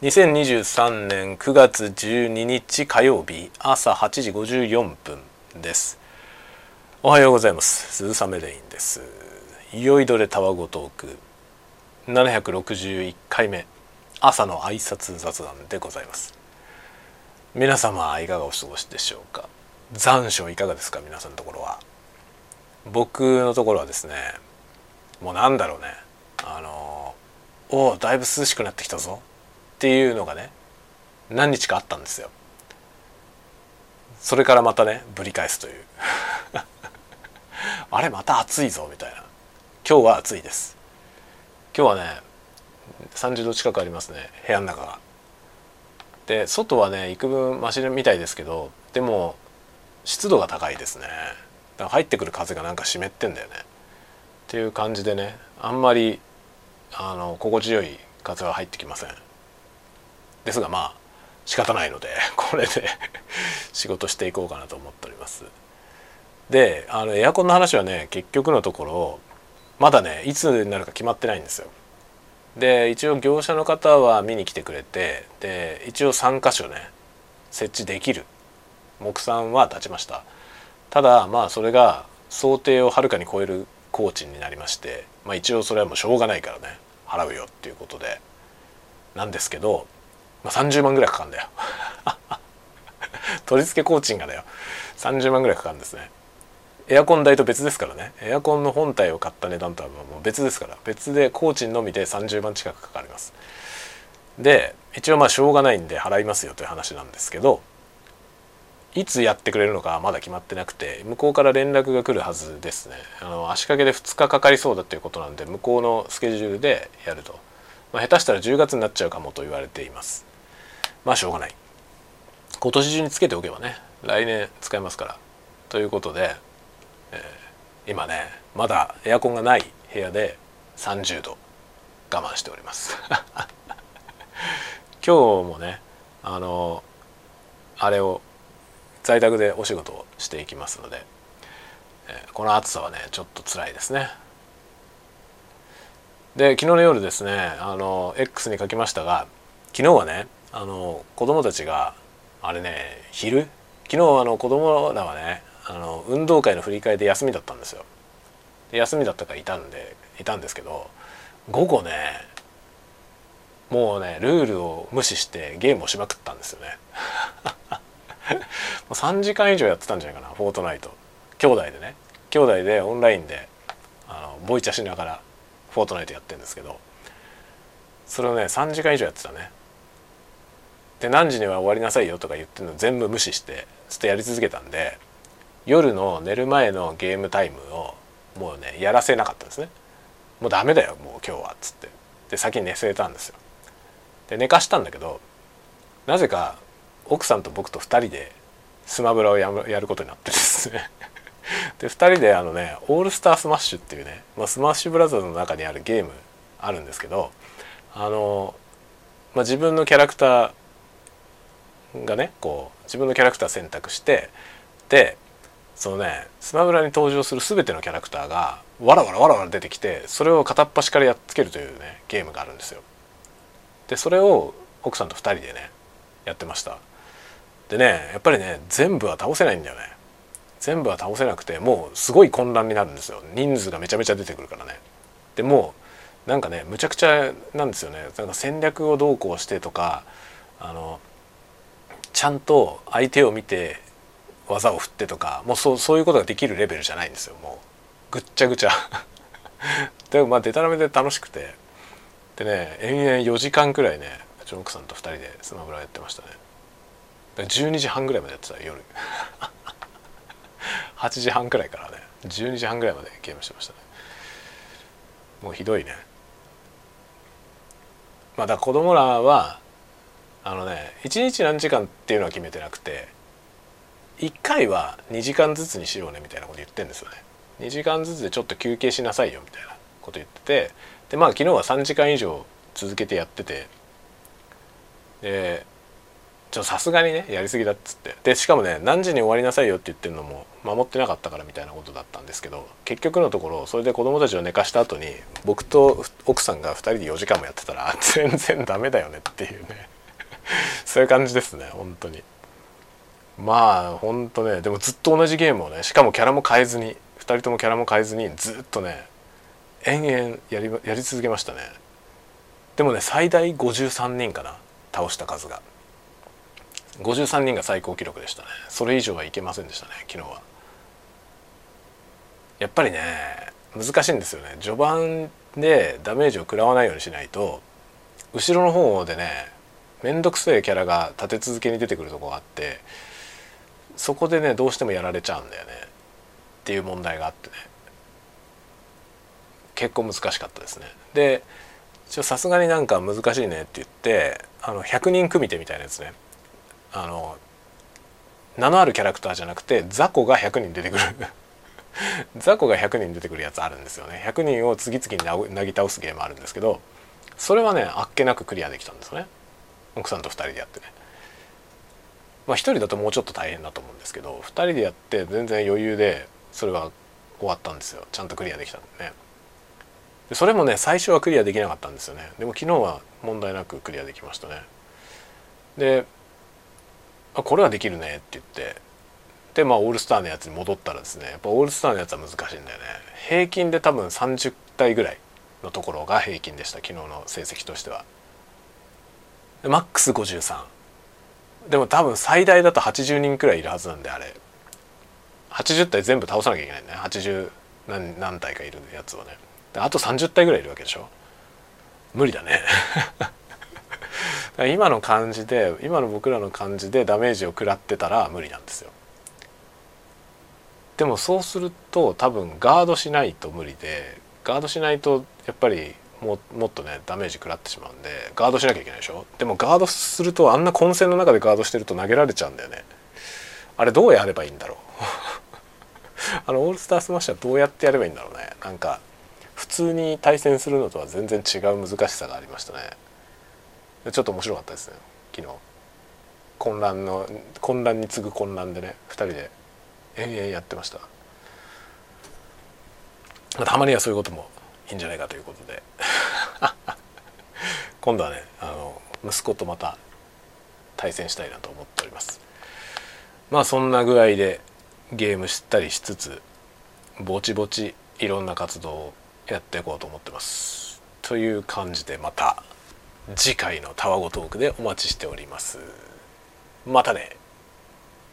2023年9月12日火曜日朝8時54分です。おはようございます。鈴雨レインです。いよいどれたわごトーク761回目朝の挨拶雑談でございます。皆様いかがお過ごしでしょうか？残暑いかがですか？皆さんのところは。僕のところはですねもうなんだろうね。あのおおだいぶ涼しくなってきたぞ。っていうのがね何日かあったんですよ。それからまたねぶり返すという。あれまた暑いぞみたいな。今日は暑いです。今日はね30度近くありますね部屋の中が。で外はね幾分マシみたいですけどでも湿度が高いですね。だから入ってくる風がなんか湿ってんだよね。っていう感じでねあんまりあの心地よい風は入ってきません。ですがまあ仕方ないので これで 仕事していこうかなと思っております。であのエアコンの話はね結局のところまだねいつになるか決まってないんですよ。で一応業者の方は見に来てくれてで一応3箇所ね設置できる。木産は立ちました。ただまあそれが想定をはるかに超える工賃になりまして、まあ、一応それはもうしょうがないからね払うよっていうことでなんですけどまあ、30万ぐらいかかるんだよ。取り付け工賃がだよ。30万ぐらいかかるんですね。エアコン代と別ですからね。エアコンの本体を買った値段とはもう別ですから。別で工賃のみで30万近くかかります。で一応まあしょうがないんで払いますよという話なんですけどいつやってくれるのかまだ決まってなくて向こうから連絡が来るはずですね。あの足掛けで2日かかりそうだということなんで向こうのスケジュールでやると、まあ、下手したら10月になっちゃうかもと言われています。まあしょうがない。今年中につけておけばね来年使えますから。ということで、えー、今ねまだエアコンがない部屋で30度我慢しております。今日もねあのあれを在宅でお仕事をしていきますので、えー、この暑さはねちょっと辛いですね。で昨日の夜ですねあの X に書きましたが昨日はねあの子供たちがあれね昼？昨日あの子供らはねあの運動会の振り替えで休みだったんですよ。で休みだったからいたんでいたんですけど午後ねもうねルールを無視してゲームをしまくったんですよね。もう3時間以上やってたんじゃないかなフォートナイト。兄弟でね。兄弟でオンラインであのボイチャしながらフォートナイトやってるんですけどそれをね3時間以上やってたね。で何時には終わりなさいよとか言ってるの全部無視してずっとやり続けたんで夜の寝る前のゲームタイムをもうねやらせなかったんですね。もうダメだよもう今日はっつって。で先に寝させたんですよ。で寝かしたんだけどなぜか奥さんと僕と2人でスマブラをやることになってですね。で2人であのねオールスタースマッシュっていうね、まあ、スマッシュブラザーズの中にあるゲームあるんですけどあの、まあ、自分のキャラクターがねこう自分のキャラクター選択してでそのねスマブラに登場する全てのキャラクターがわらわらわらわら出てきてそれを片っ端からやっつけるというねゲームがあるんですよ。でそれを奥さんと2人でねやってました。でねやっぱりね全部は倒せないんだよね。全部は倒せなくてもうすごい混乱になるんですよ。人数がめちゃめちゃ出てくるからね。でもうなんかねむちゃくちゃなんですよね。なんか戦略をどうこうしてとかあのちゃんと相手を見て技を振ってとかもうそうそういうことができるレベルじゃないんですよ。もうぐっちゃぐちゃ。でもまあデタラメで楽しくて。でね延々4時間くらいねうちの奥さんと2人でスマブラやってましたね。12時半ぐらいまでやってた夜。8時半くらいからね12時半ぐらいまでゲームしてましたね。もうひどいね。まあだ子供らはあのね1日何時間っていうのは決めてなくて1回は2時間ずつにしようねみたいなこと言ってんですよね。2時間ずつでちょっと休憩しなさいよみたいなこと言っててでまあ昨日は3時間以上続けてやっててでちょさすがにねやりすぎだっつって。でしかもね何時に終わりなさいよって言ってるのも守ってなかったからみたいなことだったんですけど結局のところそれで子供たちを寝かした後に僕と奥さんが2人で4時間もやってたら 全然ダメだよねっていうね。そういう感じですね本当に。まあ本当ねでもずっと同じゲームをねしかもキャラも変えずに2人ともキャラも変えずにずっとね延々やりやり続けましたね。でもね最大53人かな倒した数が。53人が最高記録でしたね。それ以上はいけませんでしたね昨日は。やっぱりね難しいんですよね。序盤でダメージを食らわないようにしないと後ろの方でね面倒くせえキャラが立て続けに出てくるとこがあってそこでねどうしてもやられちゃうんだよね。っていう問題があってね。結構難しかったですね。でさすがになんか難しいねって言ってあの100人組手みたいなやつね。あの名のあるキャラクターじゃなくて雑魚が100人出てくる。雑魚が100人出てくるやつあるんですよね。100人を次々になぎ倒すゲームあるんですけどそれはねあっけなくクリアできたんですよね。奥さんと2人でやってね。まあ1人だともうちょっと大変だと思うんですけど2人でやって全然余裕でそれが終わったんですよ。ちゃんとクリアできたんでね。でそれもね最初はクリアできなかったんですよね。でも昨日は問題なくクリアできましたね。であこれはできるねって言って。でまあオールスターのやつに戻ったらですねやっぱオールスターのやつは難しいんだよね。平均で多分30体ぐらいのところが平均でした昨日の成績としては。マックス53でも多分最大だと80人くらいいるはずなんであれ。80体全部倒さなきゃいけないね。80何何体かいるやつをね。であと30体ぐらいいるわけでしょ。無理だね。今の感じで今の僕らの感じでダメージを食らってたら無理なんですよ。でもそうすると多分ガードしないと無理でガードしないとやっぱりももっとねダメージ食らってしまうんでガードしなきゃいけないでしょ？でもガードするとあんな混戦の中でガードしてると投げられちゃうんだよね。あれどうやればいいんだろう？あのオールスタースマッシュはどうやってやればいいんだろうね。なんか普通に対戦するのとは全然違う難しさがありましたね。ちょっと面白かったですね昨日。混乱の混乱に次ぐ混乱でね2人で延々やってました。たまにはそういうこともいいんじゃないかということで。今度はねあの息子とまた対戦したいなと思っております。まあそんな具合でゲームしたりしつつぼちぼちいろんな活動をやっていこうと思ってます。という感じでまた次回のタワゴトークでお待ちしております。またね。